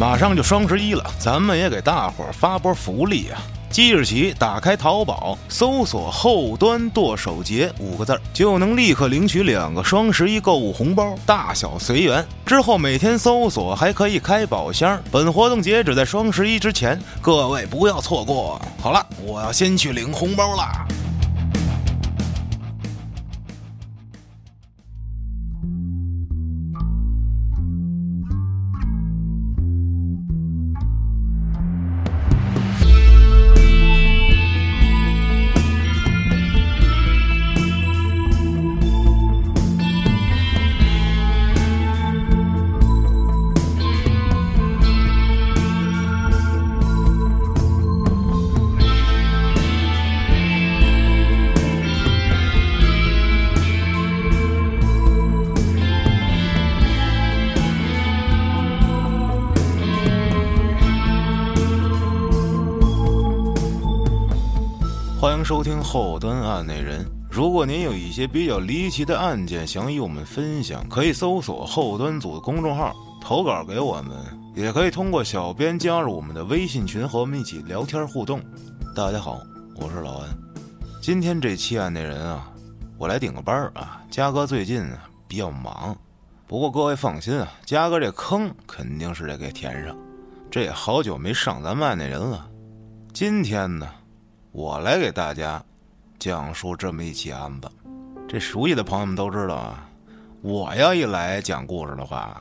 马上就双十一了，咱们也给大伙儿发波福利啊！即日起，打开淘宝，搜索“后端剁手节”五个字儿，就能立刻领取两个双十一购物红包，大小随缘。之后每天搜索还可以开宝箱。本活动截止在双十一之前，各位不要错过。好了，我要先去领红包啦。收听后端案内人。如果您有一些比较离奇的案件想与我们分享，可以搜索后端组的公众号投稿给我们，也可以通过小编加入我们的微信群和我们一起聊天互动。大家好，我是老安。今天这期案内人啊，我来顶个班儿啊。嘉哥最近啊比较忙，不过各位放心啊，嘉哥这坑肯定是得给填上。这也好久没上咱们案内人了，今天呢。我来给大家讲述这么一起案子，这熟悉的朋友们都知道啊。我要一来讲故事的话，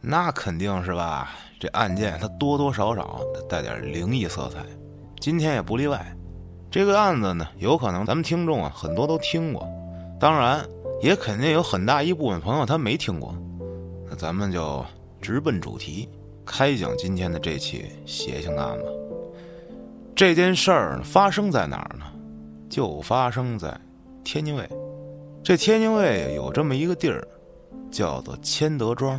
那肯定是吧。这案件它多多少少带点灵异色彩，今天也不例外。这个案子呢，有可能咱们听众啊很多都听过，当然也肯定有很大一部分朋友他没听过。那咱们就直奔主题，开讲今天的这起邪性案子。这件事儿发生在哪儿呢？就发生在天津卫。这天津卫有这么一个地儿，叫做千德庄。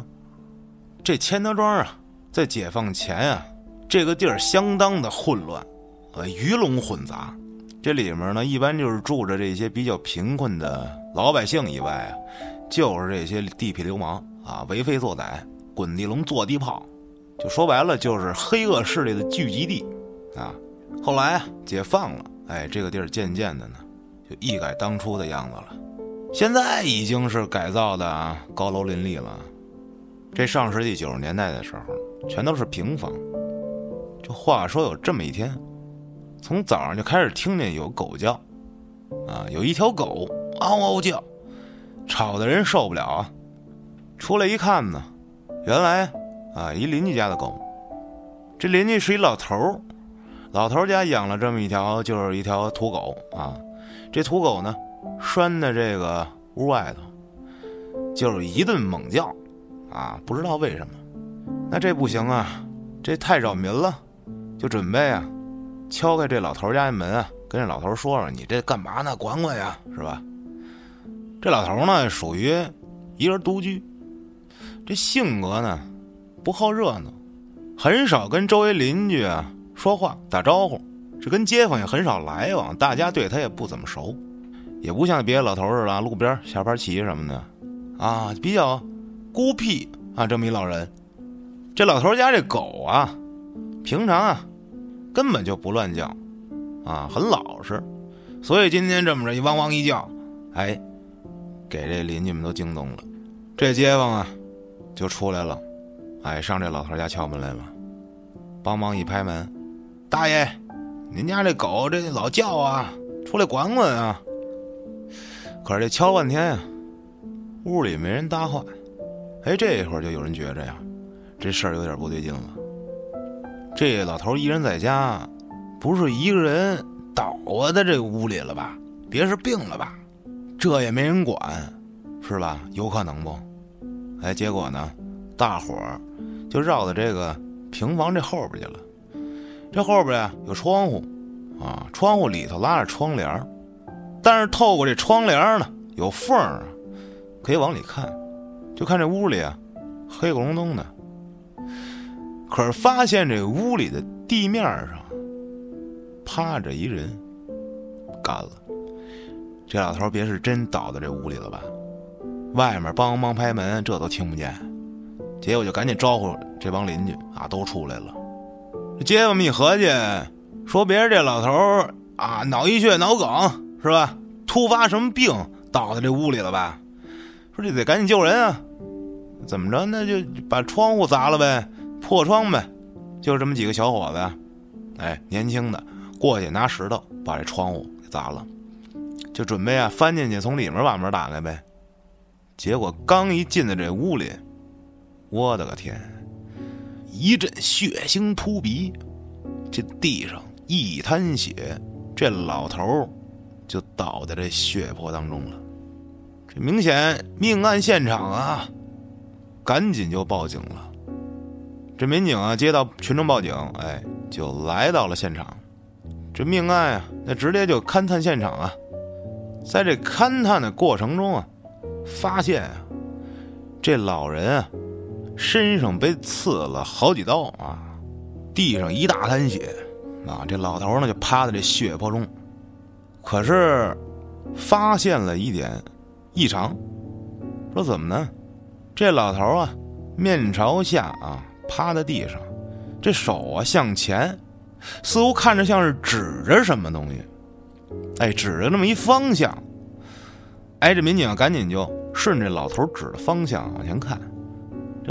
这千德庄啊，在解放前啊，这个地儿相当的混乱，呃，鱼龙混杂。这里面呢，一般就是住着这些比较贫困的老百姓以外啊，就是这些地痞流氓啊，为非作歹，滚地龙、坐地炮，就说白了，就是黑恶势力的聚集地啊。后来啊，解放了，哎，这个地儿渐渐的呢，就一改当初的样子了。现在已经是改造的啊高楼林立了。这上世纪九十年代的时候，全都是平房。就话说有这么一天，从早上就开始听见有狗叫，啊，有一条狗嗷嗷叫，吵的人受不了啊。出来一看呢，原来啊，一邻居家的狗。这邻居是一老头儿。老头家养了这么一条，就是一条土狗啊。这土狗呢，拴在这个屋外头，就是一顿猛叫，啊，不知道为什么。那这不行啊，这太扰民了，就准备啊，敲开这老头家的门啊，跟这老头说说：“你这干嘛呢？管管呀，是吧？”这老头呢，属于一人独居，这性格呢，不好热闹，很少跟周围邻居啊。说话打招呼，这跟街坊也很少来往，大家对他也不怎么熟，也不像别的老头似的路边下盘棋什么的，啊，比较孤僻啊，这么一老人。这老头家这狗啊，平常啊根本就不乱叫，啊，很老实，所以今天这么着一汪汪一叫，哎，给这邻居们都惊动了。这街坊啊就出来了，哎，上这老头家敲门来了，帮忙一拍门。大爷，您家这狗这老叫啊，出来管管啊！可是这敲了半天呀，屋里没人搭话。哎，这一会儿就有人觉着呀，这事儿有点不对劲了。这老头一人在家，不是一个人倒在这屋里了吧？别是病了吧？这也没人管，是吧？有可能不？哎，结果呢，大伙儿就绕到这个平房这后边去了。这后边呀有窗户，啊，窗户里头拉着窗帘但是透过这窗帘呢有缝儿，可以往里看，就看这屋里啊黑咕隆咚的。可是发现这屋里的地面上趴着一人，干了。这老头别是真倒在这屋里了吧？外面梆梆拍门，这都听不见。结果就赶紧招呼这帮邻居啊，都出来了。街坊们一合计，说别人这老头啊，脑溢血、脑梗是吧？突发什么病倒在这屋里了吧？说这得赶紧救人啊！怎么着？那就把窗户砸了呗，破窗呗。就这么几个小伙子，哎，年轻的过去拿石头把这窗户给砸了，就准备啊翻进去从里面把门打开呗。结果刚一进到这屋里，我的个天！一阵血腥扑鼻，这地上一滩血，这老头就倒在这血泊当中了。这明显命案现场啊，赶紧就报警了。这民警啊接到群众报警，哎，就来到了现场。这命案啊，那直接就勘探现场啊。在这勘探的过程中啊，发现啊，这老人啊。身上被刺了好几刀啊，地上一大滩血，啊，这老头呢就趴在这血泊中。可是发现了一点异常，说怎么呢？这老头啊，面朝下啊，趴在地上，这手啊向前，似乎看着像是指着什么东西，哎，指着那么一方向。哎，这民警赶紧就顺着老头指的方向往前看。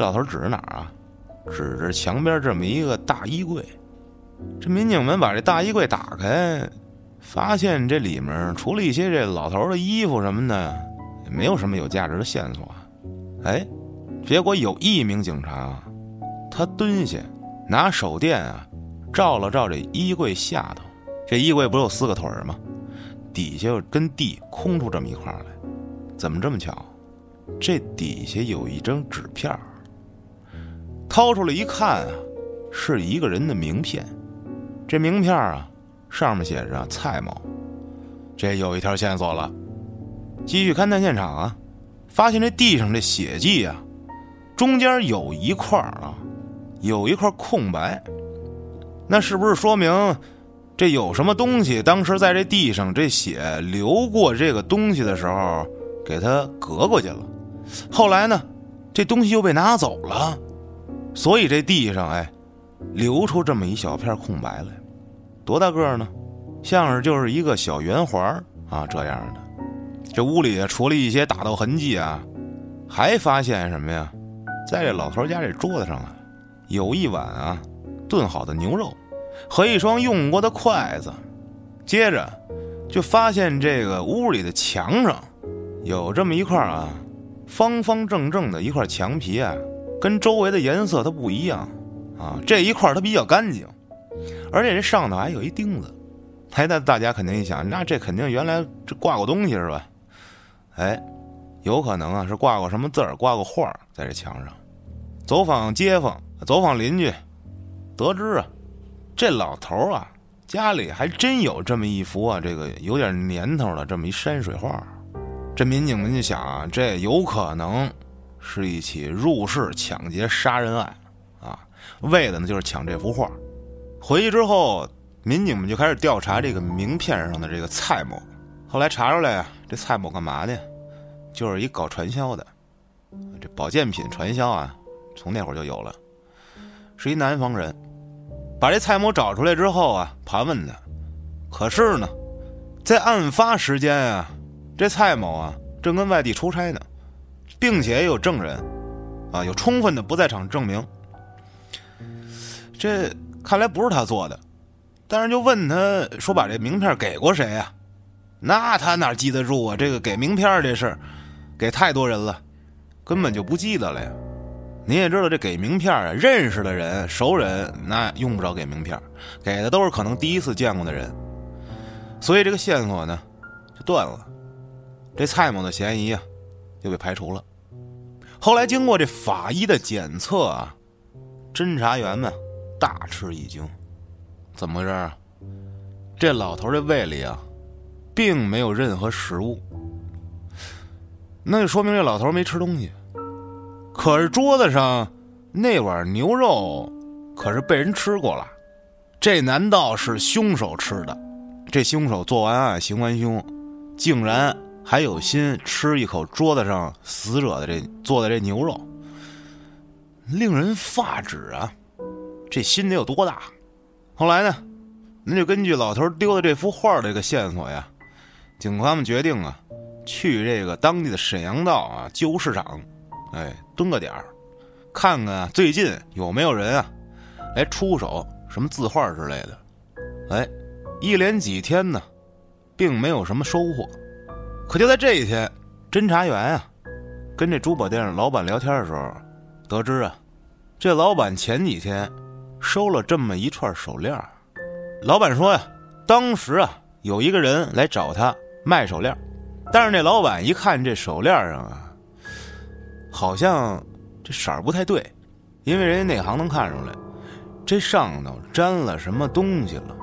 这老头指着哪儿啊？指着墙边这么一个大衣柜。这民警们把这大衣柜打开，发现这里面除了一些这老头的衣服什么的，也没有什么有价值的线索。哎，结果有一名警察，他蹲下拿手电啊，照了照这衣柜下头。这衣柜不是有四个腿儿吗？底下跟地空出这么一块来，怎么这么巧？这底下有一张纸片儿。掏出来一看啊，是一个人的名片。这名片啊，上面写着蔡某。这有一条线索了。继续勘探现场啊，发现这地上这血迹啊，中间有一块啊，有一块空白。那是不是说明这有什么东西？当时在这地上这血流过这个东西的时候，给它隔过去了。后来呢，这东西又被拿走了。所以这地上哎，留出这么一小片空白来，多大个呢？像是就是一个小圆环啊这样的。这屋里除了一些打斗痕迹啊，还发现什么呀？在这老头家这桌子上啊，有一碗啊炖好的牛肉和一双用过的筷子。接着就发现这个屋里的墙上有这么一块啊方方正正的一块墙皮啊。跟周围的颜色它不一样，啊，这一块它比较干净，而且这上头还有一钉子，哎，那大家肯定一想，那这肯定原来这挂过东西是吧？哎，有可能啊是挂过什么字儿，挂过画儿在这墙上。走访街坊，走访邻居，得知啊，这老头啊家里还真有这么一幅啊，这个有点年头的这么一山水画。这民警们就想啊，这有可能。是一起入室抢劫杀人案，啊，为的呢就是抢这幅画。回去之后，民警们就开始调查这个名片上的这个蔡某。后来查出来啊，这蔡某干嘛呢？就是一搞传销的，这保健品传销啊，从那会儿就有了，是一南方人。把这蔡某找出来之后啊，盘问他。可是呢，在案发时间啊，这蔡某啊正跟外地出差呢。并且有证人，啊，有充分的不在场证明。这看来不是他做的，但是就问他说：“把这名片给过谁呀？”那他哪记得住啊？这个给名片这事，给太多人了，根本就不记得了呀。你也知道，这给名片啊，认识的人、熟人，那用不着给名片，给的都是可能第一次见过的人。所以这个线索呢，就断了。这蔡某的嫌疑啊，就被排除了。后来经过这法医的检测啊，侦查员们大吃一惊，怎么回事啊？这老头这胃里啊，并没有任何食物，那就说明这老头没吃东西。可是桌子上那碗牛肉可是被人吃过了，这难道是凶手吃的？这凶手做完案行完凶，竟然。还有心吃一口桌子上死者的这做的这牛肉，令人发指啊！这心得有多大？后来呢，那就根据老头丢的这幅画这个线索呀，警方们决定啊，去这个当地的沈阳道啊旧物市场，哎，蹲个点儿，看看最近有没有人啊来出手什么字画之类的。哎，一连几天呢，并没有什么收获。可就在这一天，侦查员啊跟这珠宝店老板聊天的时候，得知啊，这老板前几天收了这么一串手链。老板说呀，当时啊有一个人来找他卖手链，但是那老板一看这手链上啊，好像这色儿不太对，因为人家内行能看出来，这上头沾了什么东西了。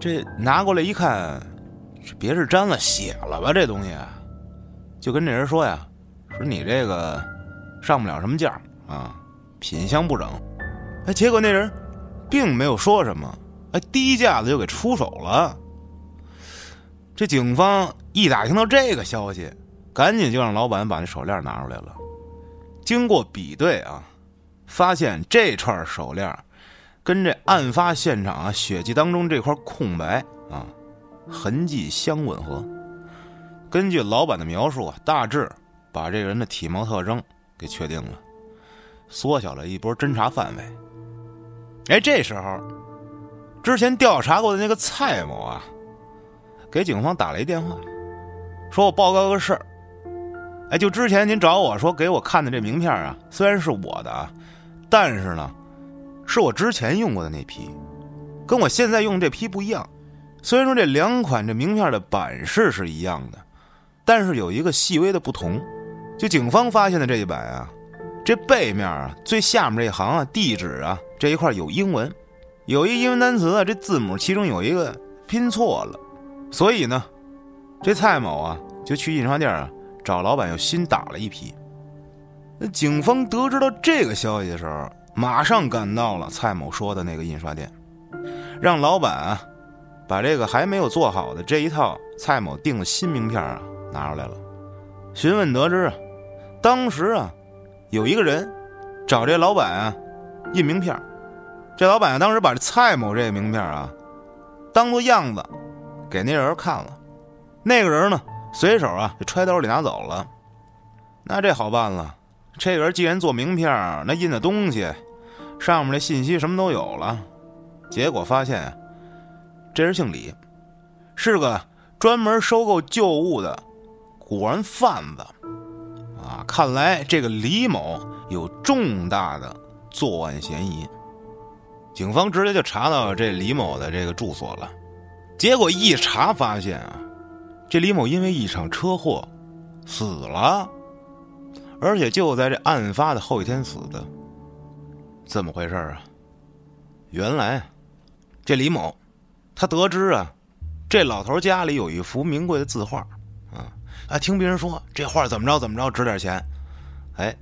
这拿过来一看，别是沾了血了吧？这东西，就跟这人说呀：“说你这个上不了什么价啊，品相不整。”哎，结果那人并没有说什么，哎，低价的就给出手了。这警方一打听到这个消息，赶紧就让老板把那手链拿出来了。经过比对啊，发现这串手链。跟这案发现场啊血迹当中这块空白啊痕迹相吻合，根据老板的描述啊，大致把这个人的体貌特征给确定了，缩小了一波侦查范围。哎，这时候之前调查过的那个蔡某啊，给警方打了一电话，说我报告个事儿。哎，就之前您找我说给我看的这名片啊，虽然是我的啊，但是呢。是我之前用过的那批，跟我现在用这批不一样。虽然说这两款这名片的版式是一样的，但是有一个细微的不同。就警方发现的这一版啊，这背面啊最下面这一行啊地址啊这一块有英文，有一英文单词啊这字母其中有一个拼错了，所以呢，这蔡某啊就去印刷店啊找老板又新打了一批。那警方得知到这个消息的时候。马上赶到了蔡某说的那个印刷店，让老板啊把这个还没有做好的这一套蔡某订的新名片啊拿出来了。询问得知啊，当时啊有一个人找这老板啊印名片，这老板当时把这蔡某这个名片啊当做样子给那人看了，那个人呢随手啊就揣兜里拿走了。那这好办了，这个人既然做名片，那印的东西。上面的信息什么都有了，结果发现，这人姓李，是个专门收购旧物的古玩贩子，啊，看来这个李某有重大的作案嫌疑。警方直接就查到这李某的这个住所了，结果一查发现啊，这李某因为一场车祸死了，而且就在这案发的后一天死的。怎么回事啊？原来，这李某，他得知啊，这老头家里有一幅名贵的字画，啊啊，听别人说这画怎么着怎么着值点钱，哎，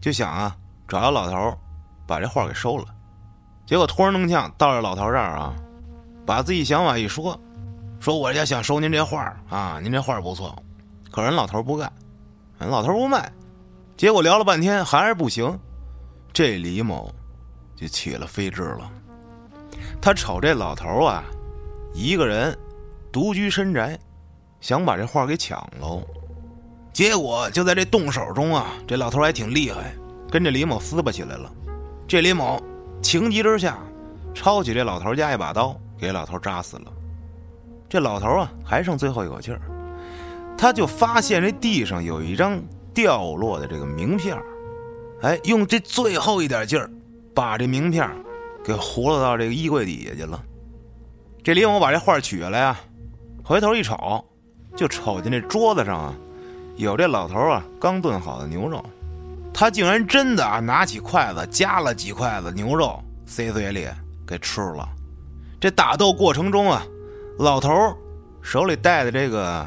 就想啊找着老头，把这画给收了。结果托人弄呛到这老头这儿啊，把自己想法一说，说我家想收您这画啊，您这画不错，可人老头不干，人老头不卖，结果聊了半天还是不行，这李某。就起了飞智了，他瞅这老头啊，一个人独居深宅，想把这画给抢喽。结果就在这动手中啊，这老头还挺厉害，跟这李某撕巴起来了。这李某情急之下，抄起这老头家一把刀，给老头扎死了。这老头啊，还剩最后一口气儿，他就发现这地上有一张掉落的这个名片哎，用这最后一点劲儿。把这名片给糊了到这个衣柜底下去了。这李某把这画取下来啊，回头一瞅，就瞅见这桌子上啊，有这老头啊刚炖好的牛肉。他竟然真的啊拿起筷子夹了几筷子牛肉塞嘴里给吃了。这打斗过程中啊，老头手里戴的这个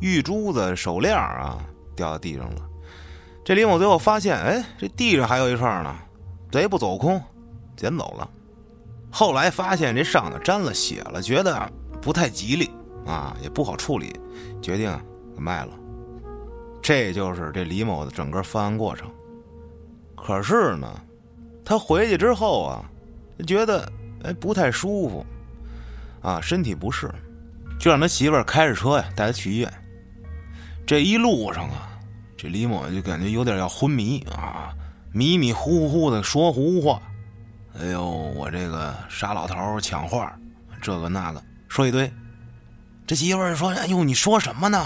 玉珠子手链啊掉到地上了。这李某最后发现，哎，这地上还有一串呢。贼不走空，捡走了。后来发现这上头沾了血了，觉得不太吉利啊，也不好处理，决定给卖了。这就是这李某的整个犯案过程。可是呢，他回去之后啊，觉得哎不太舒服，啊，身体不适，就让他媳妇儿开着车呀带他去医院。这一路上啊，这李某就感觉有点要昏迷啊，迷迷糊糊的说胡话。哎呦，我这个傻老头抢话，这个那个说一堆。这媳妇儿说：“哎呦，你说什么呢？”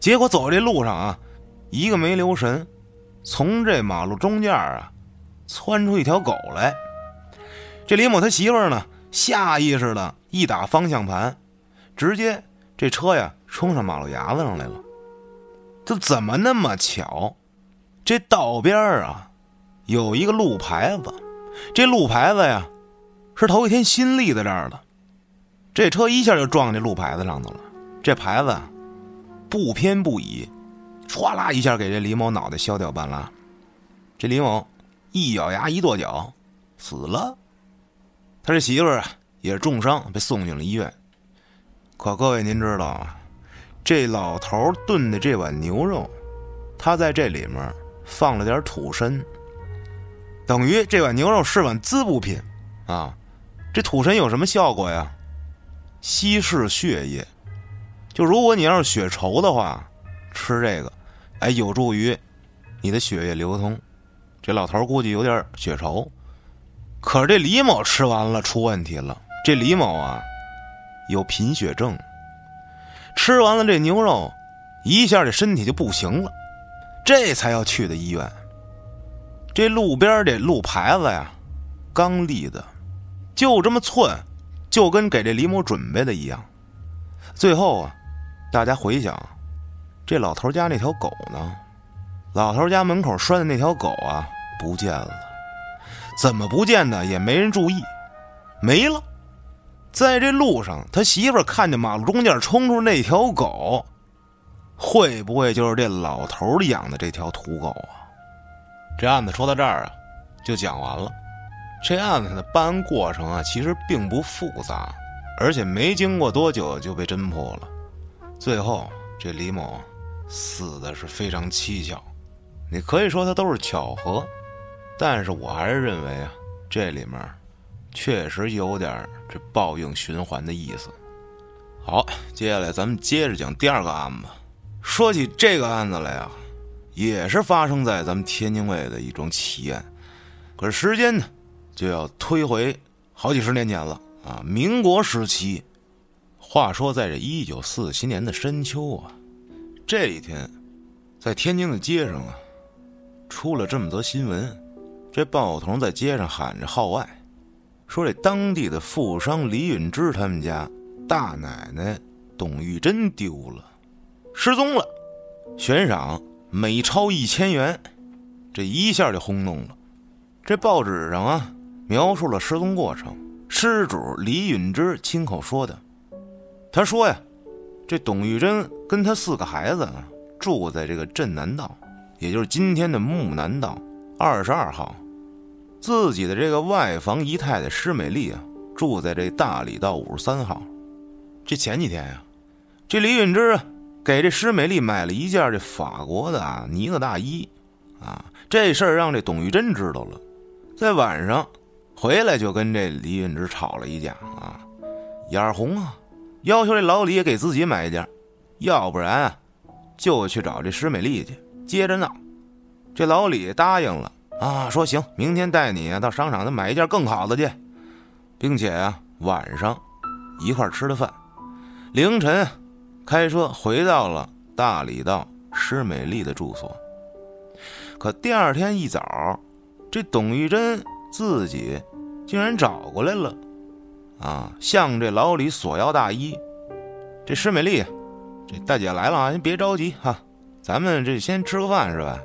结果走这路上啊，一个没留神，从这马路中间啊，窜出一条狗来。这李某他媳妇儿呢，下意识的一打方向盘，直接这车呀冲上马路牙子上来了。这怎么那么巧？这道边啊，有一个路牌子。这路牌子呀，是头一天新立在这儿的。这车一下就撞这路牌子上头了。这牌子不偏不倚，唰啦一下给这李某脑袋削掉半拉。这李某一咬牙一跺脚，死了。他这媳妇儿啊也是重伤，被送进了医院。可各位您知道啊，这老头炖的这碗牛肉，他在这里面放了点土参。等于这碗牛肉是碗滋补品，啊，这土参有什么效果呀？稀释血液，就如果你要是血稠的话，吃这个，哎，有助于你的血液流通。这老头估计有点血稠，可是这李某吃完了出问题了。这李某啊，有贫血症，吃完了这牛肉，一下这身体就不行了，这才要去的医院。这路边这路牌子呀，刚立的，就这么寸，就跟给这李某准备的一样。最后啊，大家回想，这老头家那条狗呢？老头家门口拴的那条狗啊，不见了。怎么不见的？也没人注意，没了。在这路上，他媳妇看见马路中间冲出那条狗，会不会就是这老头养的这条土狗啊？这案子说到这儿啊，就讲完了。这案子的办案过程啊，其实并不复杂，而且没经过多久就被侦破了。最后，这李某死的是非常蹊跷。你可以说他都是巧合，但是我还是认为啊，这里面确实有点这报应循环的意思。好，接下来咱们接着讲第二个案子。说起这个案子来啊。也是发生在咱们天津卫的一桩奇案，可是时间呢，就要推回好几十年前了啊！民国时期，话说在这一九四七年的深秋啊，这一天，在天津的街上啊，出了这么则新闻：这报童在街上喊着号外，说这当地的富商李允之他们家大奶奶董玉珍丢了，失踪了，悬赏。每超一千元，这一下就轰动了。这报纸上啊，描述了失踪过程，失主李允之亲口说的。他说呀，这董玉珍跟他四个孩子啊，住在这个镇南道，也就是今天的木南道二十二号。自己的这个外房姨太太施美丽啊，住在这大理道五十三号。这前几天呀，这李允之。给这施美丽买了一件这法国的啊呢子大衣，啊，这事儿让这董玉珍知道了，在晚上回来就跟这李允之吵了一架啊，眼红啊，要求这老李也给自己买一件，要不然，就去找这施美丽去接着闹。这老李答应了啊，说行，明天带你啊到商场再买一件更好的去，并且啊晚上一块吃的饭，凌晨。开车回到了大理道施美丽的住所，可第二天一早，这董玉珍自己竟然找过来了，啊，向这老李索要大衣。这施美丽，这大姐来了啊，您别着急哈，咱们这先吃个饭是吧？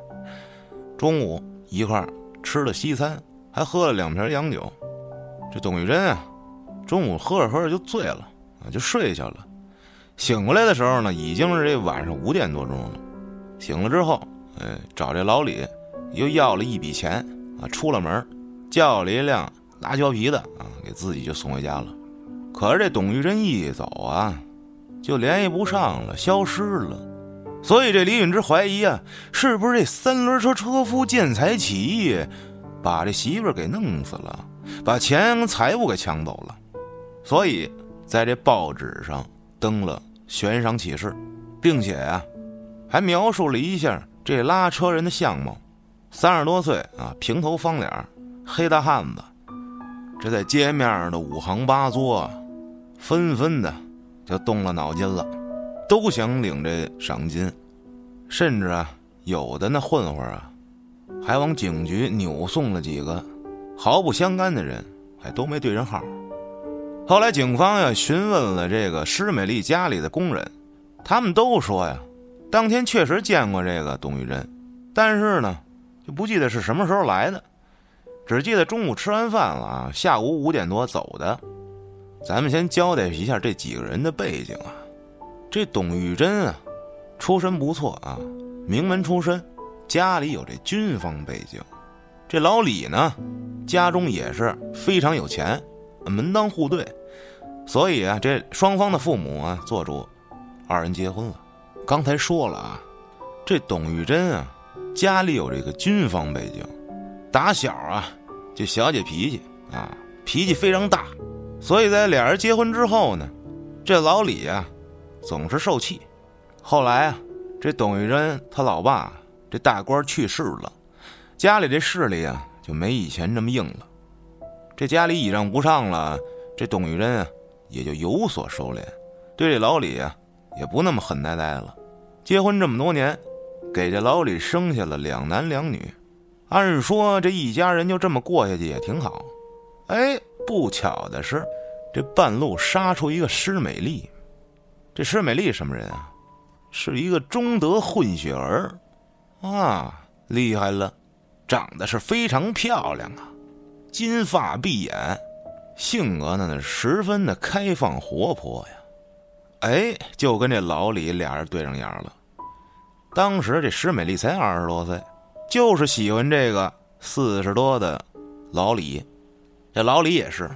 中午一块儿吃了西餐，还喝了两瓶洋酒。这董玉珍啊，中午喝着喝着就醉了啊，就睡下了。醒过来的时候呢，已经是这晚上五点多钟了。醒了之后，哎，找这老李又要了一笔钱啊，出了门，叫了一辆拉胶皮的啊，给自己就送回家了。可是这董玉珍一走啊，就联系不上了，消失了。所以这李允之怀疑啊，是不是这三轮车车夫见财起意，把这媳妇给弄死了，把钱财物给抢走了，所以在这报纸上登了悬赏启事，并且啊，还描述了一下这拉车人的相貌，三十多岁啊，平头方脸，黑大汉子。这在街面上的五行八作，纷纷的就动了脑筋了，都想领这赏金，甚至啊，有的那混混啊。还往警局扭送了几个毫不相干的人，还都没对上号。后来警方呀询问了这个施美丽家里的工人，他们都说呀，当天确实见过这个董玉珍，但是呢，就不记得是什么时候来的，只记得中午吃完饭了啊，下午五点多走的。咱们先交代一下这几个人的背景啊，这董玉珍啊，出身不错啊，名门出身。家里有这军方背景，这老李呢，家中也是非常有钱，门当户对，所以啊，这双方的父母啊，做主二人结婚了。刚才说了啊，这董玉珍啊，家里有这个军方背景，打小啊就小姐脾气啊，脾气非常大，所以在俩人结婚之后呢，这老李啊总是受气。后来啊，这董玉珍他老爸。这大官去世了，家里这势力啊就没以前这么硬了。这家里倚仗不上了，这董玉珍啊也就有所收敛，对这老李啊也不那么狠呆呆了。结婚这么多年，给这老李生下了两男两女。按说这一家人就这么过下去也挺好。哎，不巧的是，这半路杀出一个施美丽。这施美丽什么人啊？是一个中德混血儿。啊，厉害了，长得是非常漂亮啊，金发碧眼，性格呢十分的开放活泼呀。哎，就跟这老李俩人对上眼了。当时这施美丽才二十多岁，就是喜欢这个四十多的老李。这老李也是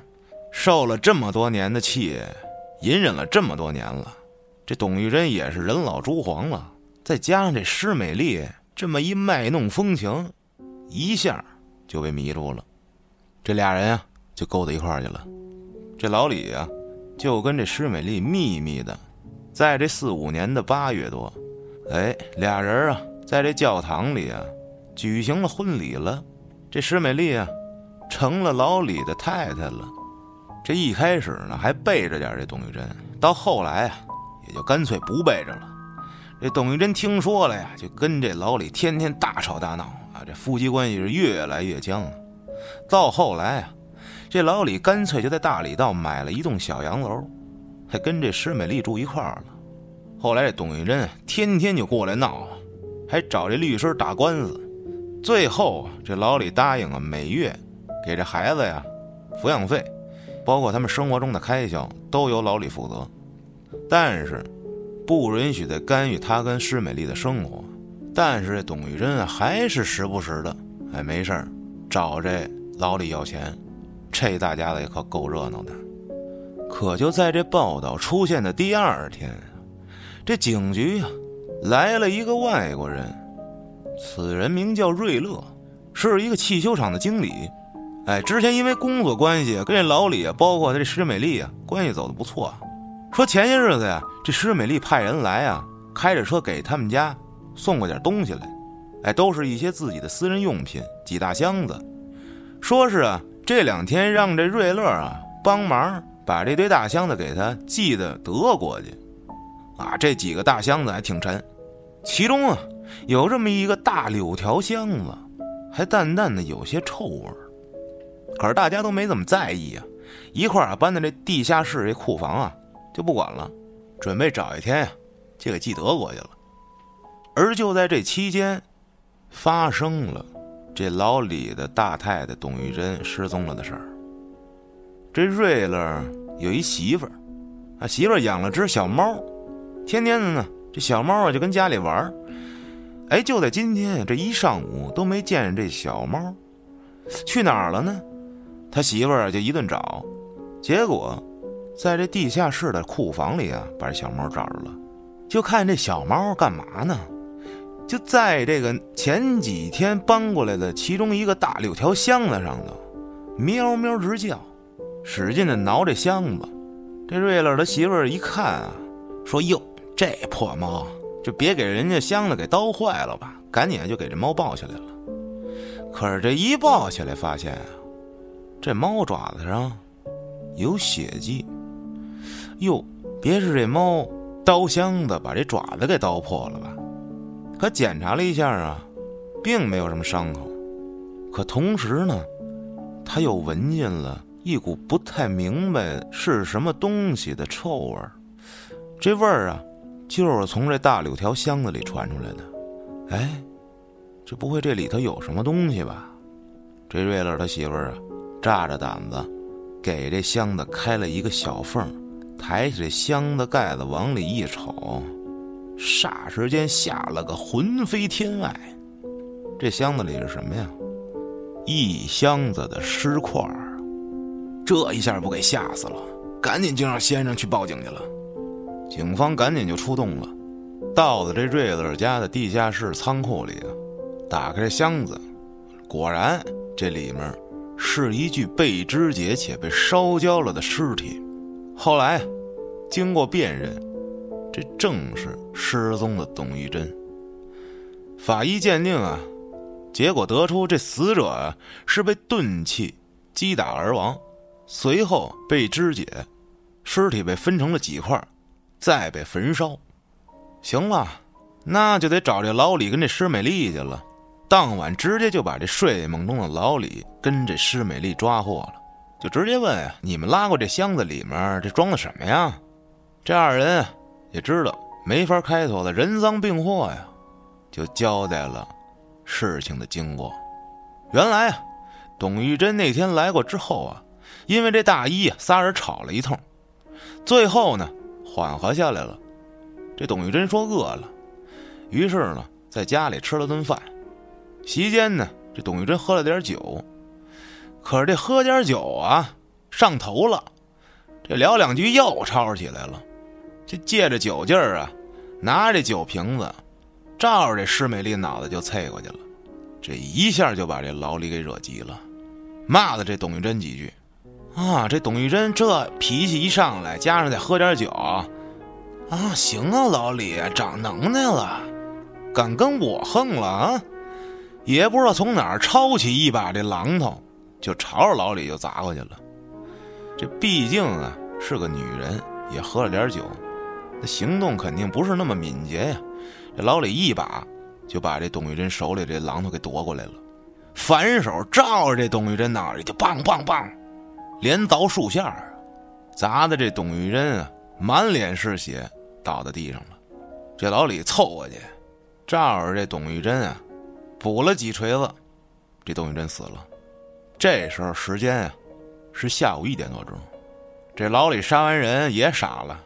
受了这么多年的气，隐忍了这么多年了。这董玉珍也是人老珠黄了，再加上这施美丽。这么一卖弄风情，一下就被迷住了。这俩人啊，就勾到一块儿去了。这老李啊，就跟这施美丽秘密的，在这四五年的八月多，哎，俩人啊，在这教堂里啊，举行了婚礼了。这施美丽啊，成了老李的太太了。这一开始呢，还背着点这董玉珍，到后来啊，也就干脆不背着了。这董玉珍听说了呀，就跟这老李天天大吵大闹啊，这夫妻关系是越来越僵了。到后来啊，这老李干脆就在大理道买了一栋小洋楼，还跟这施美丽住一块儿了。后来这董玉珍天天就过来闹，还找这律师打官司。最后这老李答应啊，每月给这孩子呀抚养费，包括他们生活中的开销都由老李负责。但是。不允许再干预他跟施美丽的生活，但是这董玉珍啊，还是时不时的，哎，没事儿找这老李要钱，这大家子也可够热闹的。可就在这报道出现的第二天，这警局啊来了一个外国人，此人名叫瑞乐，是一个汽修厂的经理。哎，之前因为工作关系跟这老李啊，包括他这施美丽啊，关系走的不错。说前些日子呀，这施美丽派人来啊，开着车给他们家送过点东西来，哎，都是一些自己的私人用品，几大箱子。说是啊，这两天让这瑞乐啊帮忙把这堆大箱子给他寄到德国去。啊，这几个大箱子还挺沉，其中啊有这么一个大柳条箱子，还淡淡的有些臭味儿。可是大家都没怎么在意啊，一块儿啊搬到这地下室这库房啊。就不管了，准备找一天呀，就给寄德国去了。而就在这期间，发生了这老李的大太太董玉珍失踪了的事儿。这瑞乐有一媳妇儿，啊，媳妇儿养了只小猫，天天的呢，这小猫啊就跟家里玩儿。哎，就在今天这一上午都没见着这小猫，去哪儿了呢？他媳妇儿就一顿找，结果。在这地下室的库房里啊，把这小猫找着了，就看这小猫干嘛呢？就在这个前几天搬过来的其中一个大六条箱子上头，喵喵直叫，使劲的挠这箱子。这瑞乐他媳妇儿一看啊，说：“哟，这破猫，就别给人家箱子给叨坏了吧？”赶紧就给这猫抱起来了。可是这一抱起来，发现啊，这猫爪子上有血迹。哟，别是这猫刀箱子把这爪子给刀破了吧？可检查了一下啊，并没有什么伤口。可同时呢，他又闻见了。一股不太明白是什么东西的臭味儿，这味儿啊，就是从这大柳条箱子里传出来的。哎，这不会这里头有什么东西吧？这瑞乐他媳妇儿啊，炸着胆子，给这箱子开了一个小缝，抬起这箱子盖子往里一瞅，霎时间吓了个魂飞天外。这箱子里是什么呀？一箱子的尸块儿。这一下不给吓死了，赶紧就让先生去报警去了。警方赶紧就出动了，到了这瑞子家的地下室仓库里啊，打开箱子，果然这里面是一具被肢解且被烧焦了的尸体。后来经过辨认，这正是失踪的董玉珍。法医鉴定啊，结果得出这死者啊是被钝器击打而亡。随后被肢解，尸体被分成了几块，再被焚烧。行了，那就得找这老李跟这施美丽去了。当晚直接就把这睡梦中的老李跟这施美丽抓获了，就直接问呀：“你们拉过这箱子里面这装的什么呀？”这二人也知道没法开脱了，人赃并获呀，就交代了事情的经过。原来啊，董玉珍那天来过之后啊。因为这大衣啊，仨人吵了一通，最后呢，缓和下来了。这董玉珍说饿了，于是呢，在家里吃了顿饭。席间呢，这董玉珍喝了点酒，可是这喝点酒啊，上头了，这聊两句又吵起来了。这借着酒劲儿啊，拿着酒瓶子，照着这施美丽脑袋就啐过去了。这一下就把这老李给惹急了，骂了这董玉珍几句。啊，这董玉珍这脾气一上来，加上再喝点酒，啊，行啊，老李长能耐了，敢跟我横了啊！也不知道从哪儿抄起一把这榔头，就朝着老李就砸过去了。这毕竟啊是个女人，也喝了点酒，那行动肯定不是那么敏捷呀。这老李一把就把这董玉珍手里这榔头给夺过来了，反手照着这董玉珍脑袋就梆梆梆。连凿数下，砸的这董玉珍啊，满脸是血，倒在地上了。这老李凑过去，照着这董玉珍啊，补了几锤子，这董玉珍死了。这时候时间啊，是下午一点多钟。这老李杀完人也傻了，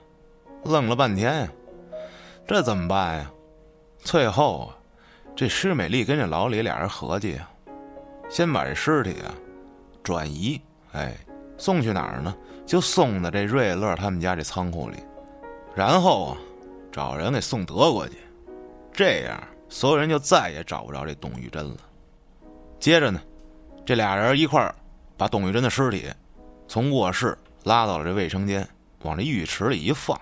愣了半天呀，这怎么办呀？最后啊，这施美丽跟这老李俩人合计啊，先把这尸体啊转移，哎。送去哪儿呢？就送到这瑞乐他们家这仓库里，然后啊，找人给送德国去。这样，所有人就再也找不着这董玉珍了。接着呢，这俩人一块儿把董玉珍的尸体从卧室拉到了这卫生间，往这浴池里一放。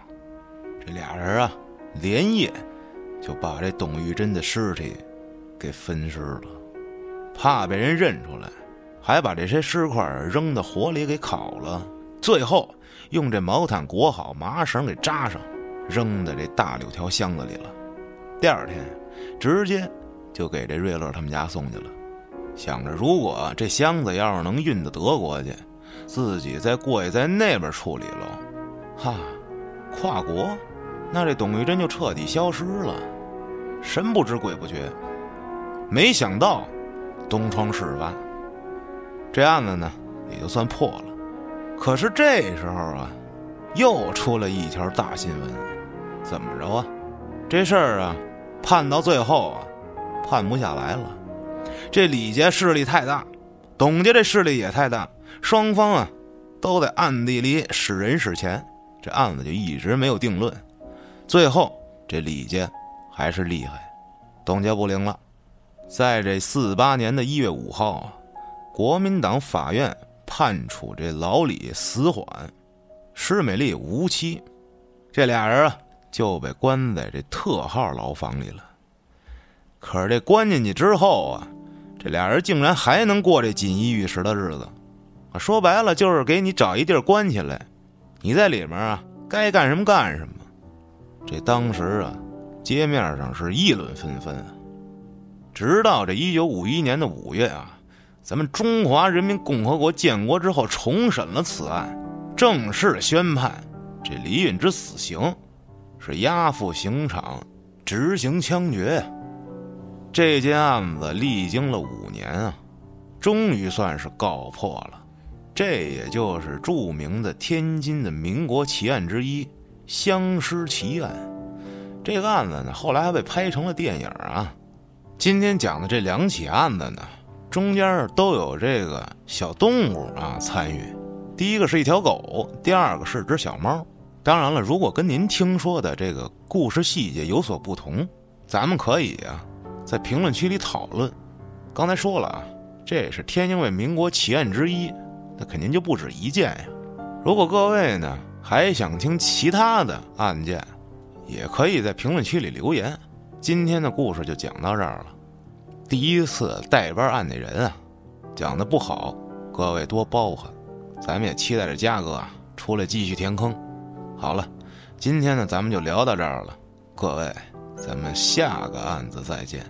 这俩人啊，连夜就把这董玉珍的尸体给分尸了，怕被人认出来。还把这些尸块扔到火里给烤了，最后用这毛毯裹好，麻绳给扎上，扔在这大柳条箱子里了。第二天，直接就给这瑞乐他们家送去了，想着如果这箱子要是能运到德国去，自己再过去在那边处理喽。哈，跨国，那这董玉珍就彻底消失了，神不知鬼不觉。没想到，东窗事发。这案子呢，也就算破了。可是这时候啊，又出了一条大新闻，怎么着啊？这事儿啊，判到最后啊，判不下来了。这李家势力太大，董家这势力也太大，双方啊，都在暗地里使人使钱，这案子就一直没有定论。最后，这李家还是厉害，董家不灵了。在这四八年的一月五号啊，国民党法院判处这老李死缓，施美丽无期，这俩人啊就被关在这特号牢房里了。可是这关进去之后啊，这俩人竟然还能过这锦衣玉食的日子。说白了就是给你找一地儿关起来，你在里面啊该干什么干什么。这当时啊，街面上是议论纷纷。直到这一九五一年的五月啊，咱们中华人民共和国建国之后重审了此案，正式宣判这李允之死刑，是押赴刑场执行枪决。这件案子历经了五年啊，终于算是告破了。这也就是著名的天津的民国奇案之一——相尸奇案。这个案子呢，后来还被拍成了电影啊。今天讲的这两起案子呢，中间都有这个小动物啊参与。第一个是一条狗，第二个是只小猫。当然了，如果跟您听说的这个故事细节有所不同，咱们可以啊。在评论区里讨论。刚才说了啊，这也是天津卫民国奇案之一，那肯定就不止一件呀。如果各位呢还想听其他的案件，也可以在评论区里留言。今天的故事就讲到这儿了。第一次带班案的人啊，讲的不好，各位多包涵。咱们也期待着嘉哥啊出来继续填坑。好了，今天呢咱们就聊到这儿了，各位，咱们下个案子再见。